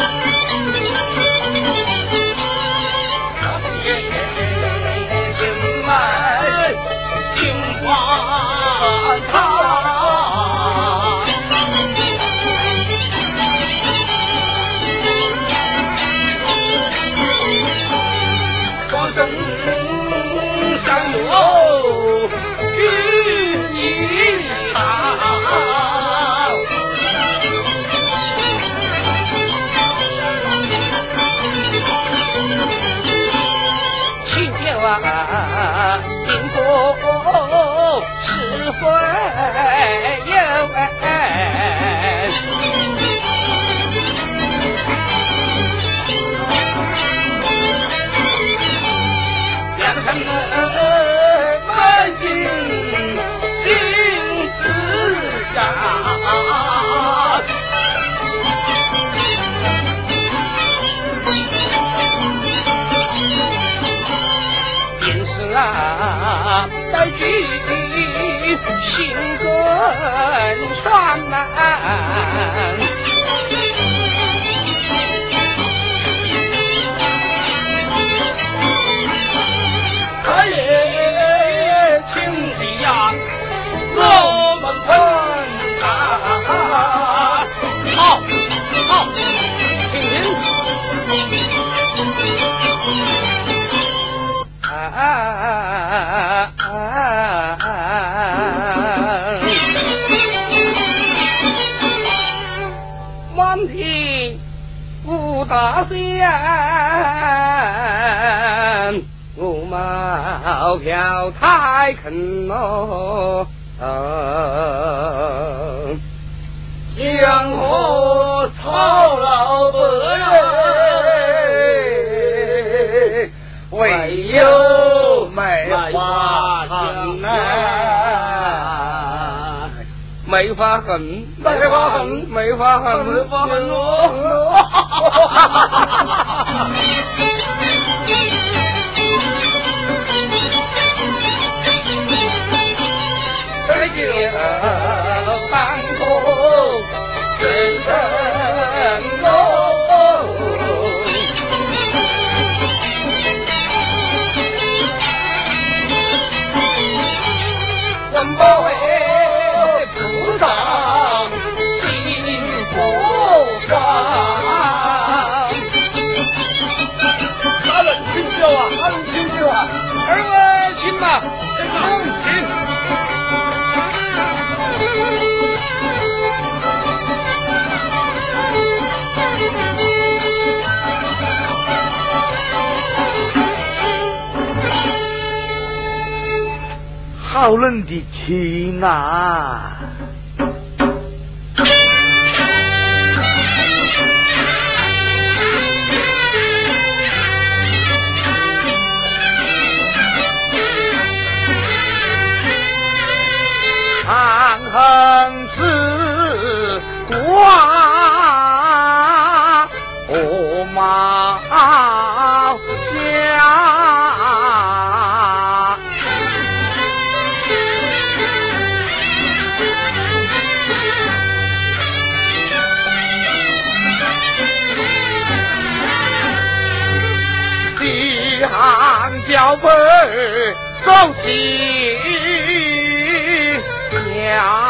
みんな。去掉啊啊再举杯，心更酸难。飘飘太肯喽，江河操劳百唯有梅花痕呐，梅花痕，梅花痕，梅花痕，梅花痕哦。好冷的天啊！长恨儿走西乡。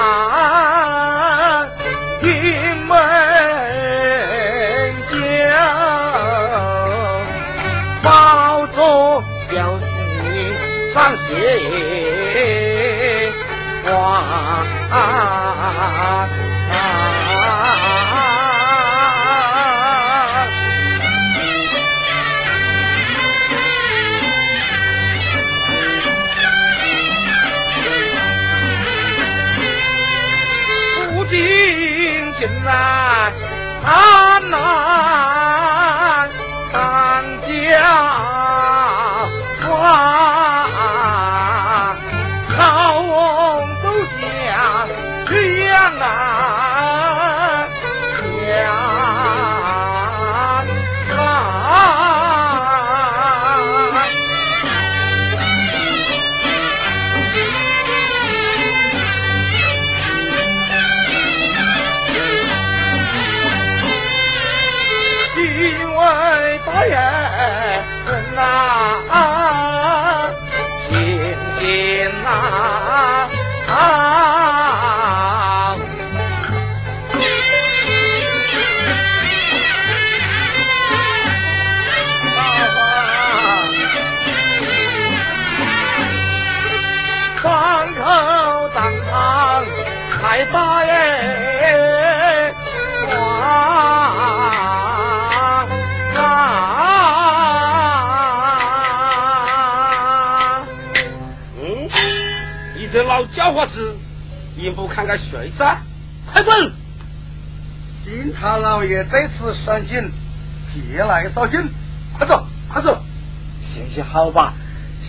啊。应不看看谁在？快滚！金堂老爷这次上京，别来扫兴，快走，快走！行行好吧，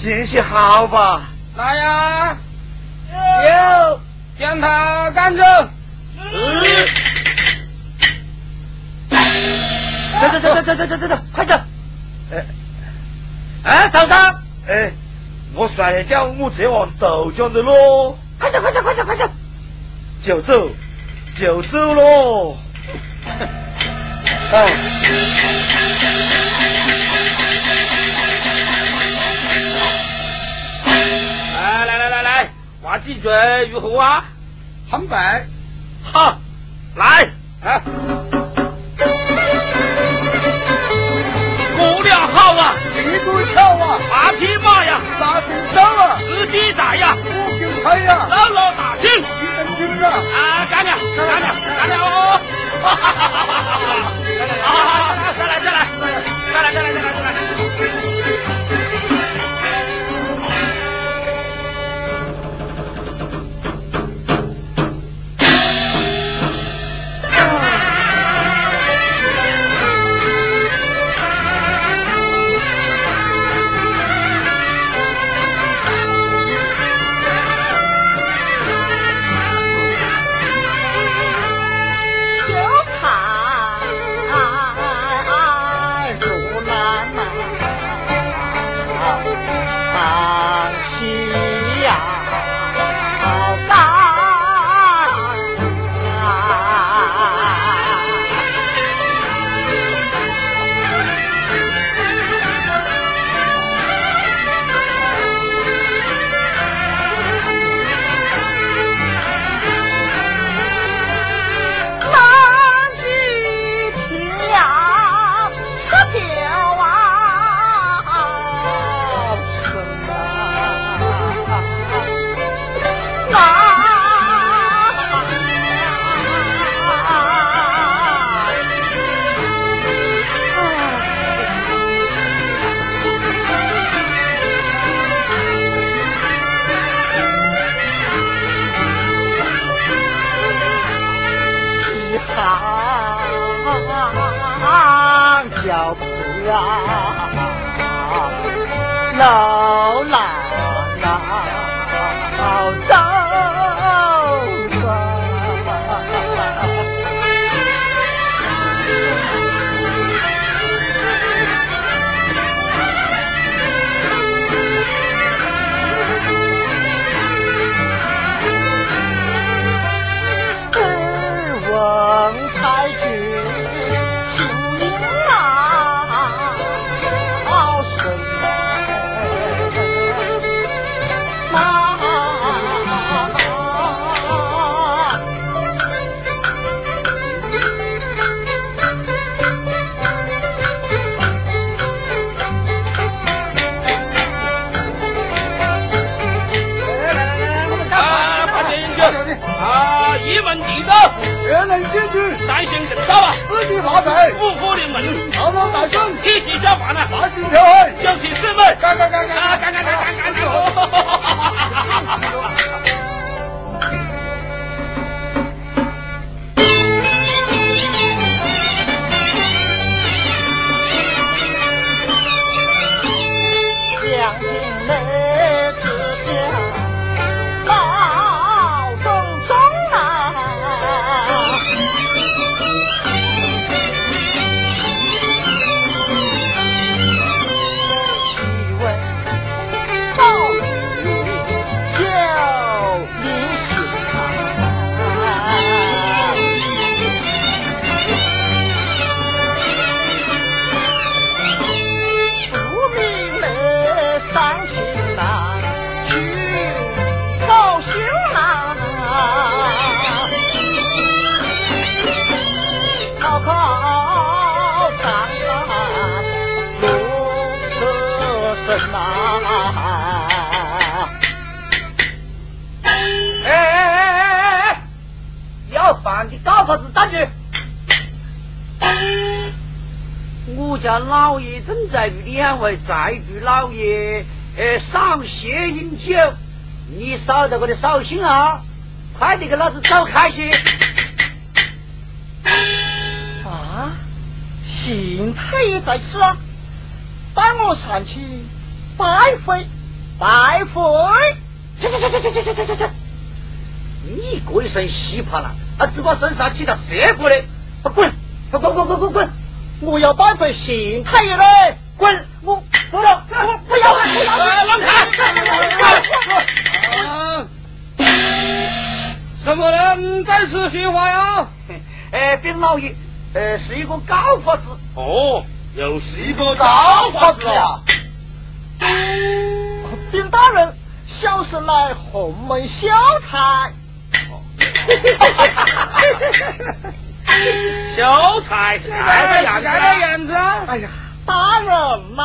行行好吧。来呀！有，将他赶走。走走走走走走走走，快走！哎，哎，早上，哎，我摔跤，我这往豆浆的喽。快走快走快走快走，就走就走喽！哎，来来来来来，话几嘴如何啊？很白，好，来啊！地主巧啊，八匹马呀，大兵少啊，司机打呀。快呀！老老打听，一根筋啊！啊，干了，干了，干了哦！哈哈哈哈哈哈！好，再来，再来，再来，再来，再来，再来！No. 官。人先去，咱先等他吧。自发财，不服临门，堂堂大圣，一起下马啊。八旗跳海，将旗四门，干干干干干干干干干干。我家老爷正在与两位在主老爷呃赏雪饮酒，你少在我的扫兴啊！快点给老子走开些！啊，邢太爷在此啊！带我上去拜会拜会！去去去去去去去去去！你这一身稀怕了，啊，只把身上起到这个嘞！滚！滚滚滚滚滚滚！我要拜会邢太爷嘞！滚！我不不要不要不要！让开！什么人在此说话呀？哎，禀老爷，呃，是一个高法子。哦，又是一个高法子呀！禀大人，小生乃洪门小才。秀才盖的呀？盖的院子哎呀大人呐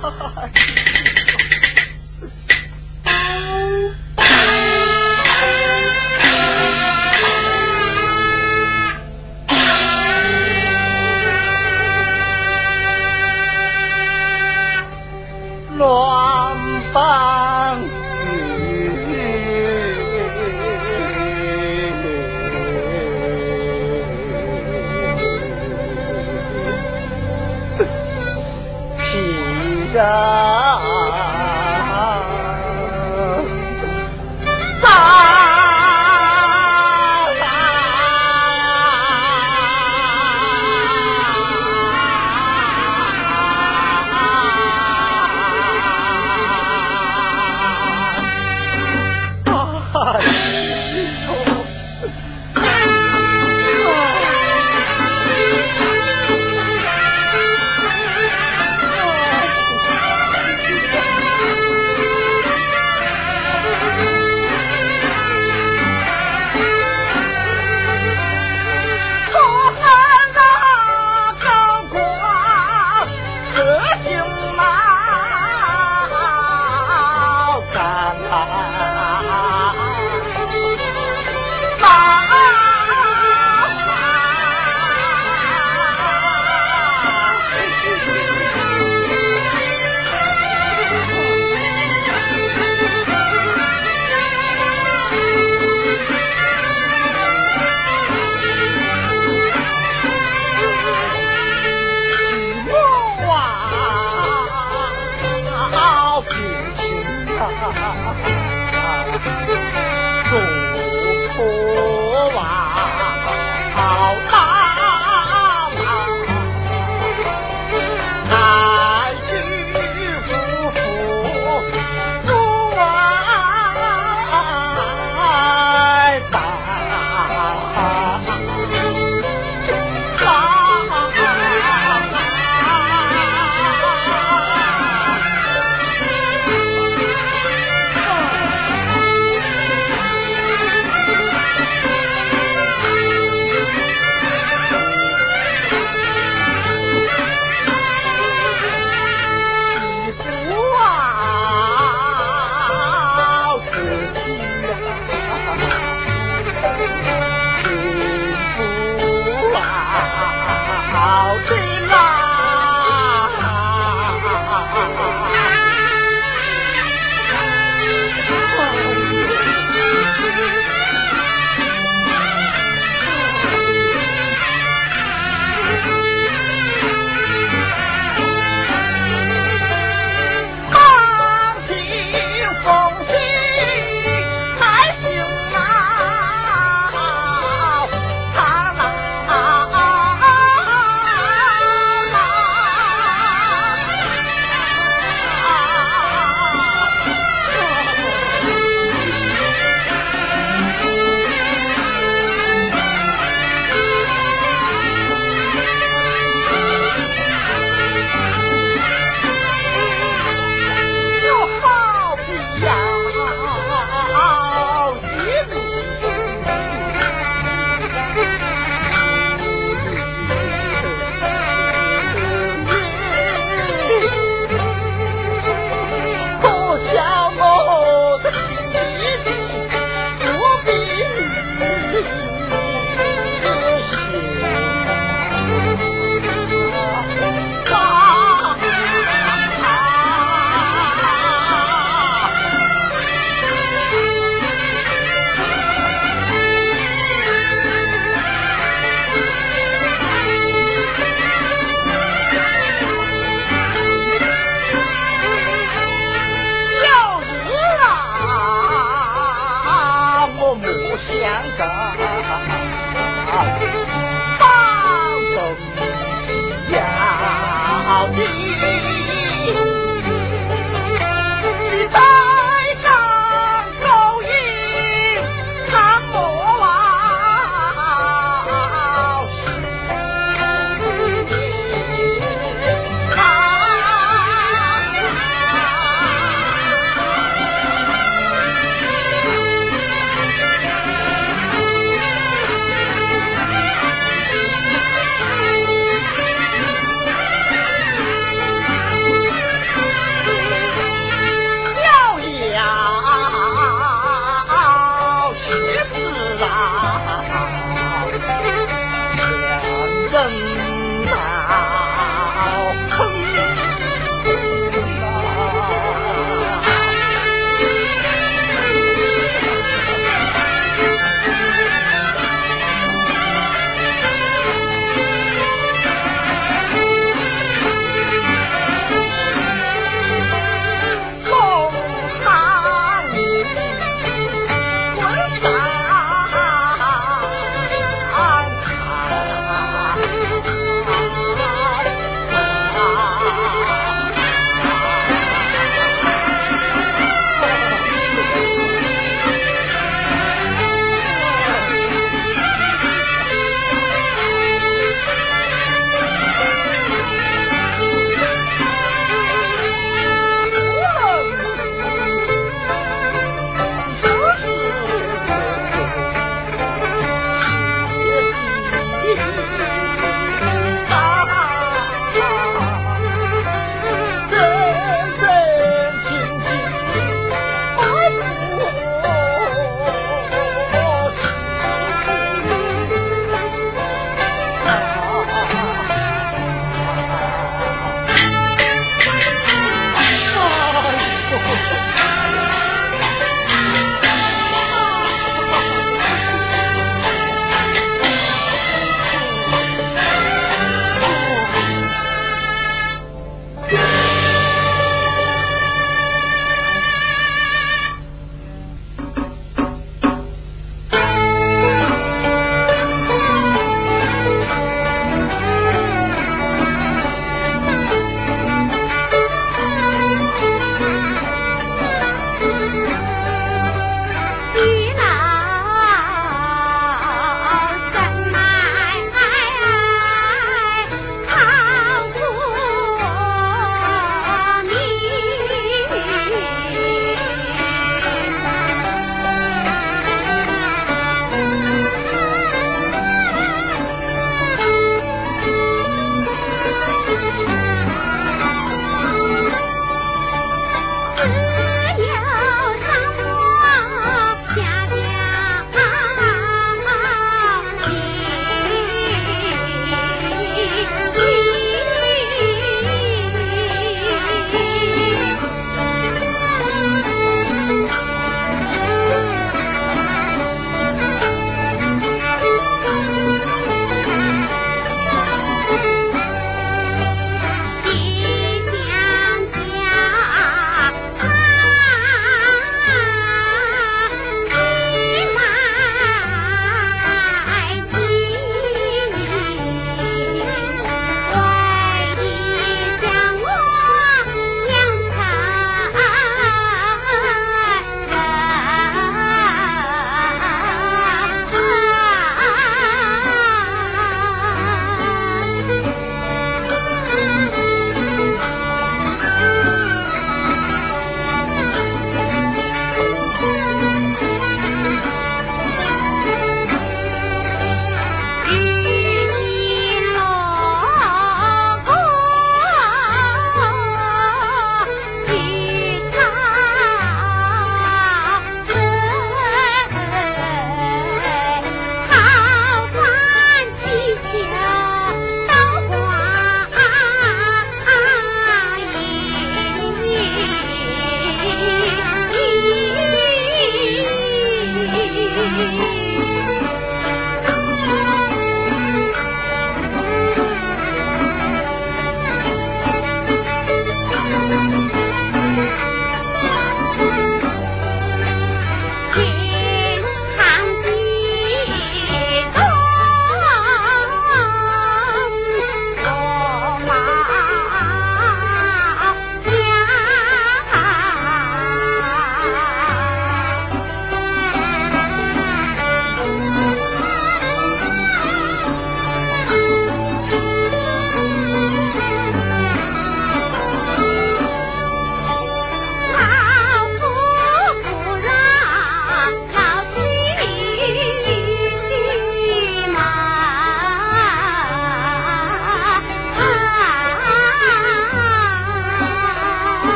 哈哈哈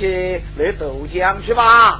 去那豆浆去吧。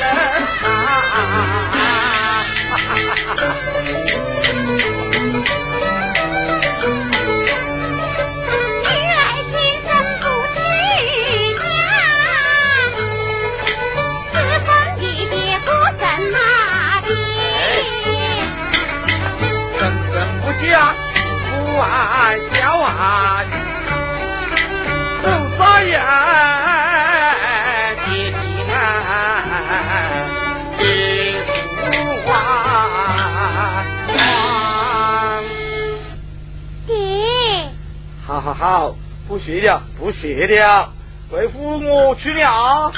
女儿今生不是娘爹生生不嫁？不小啊生三呀好好，不学了，不学了，为父我去了。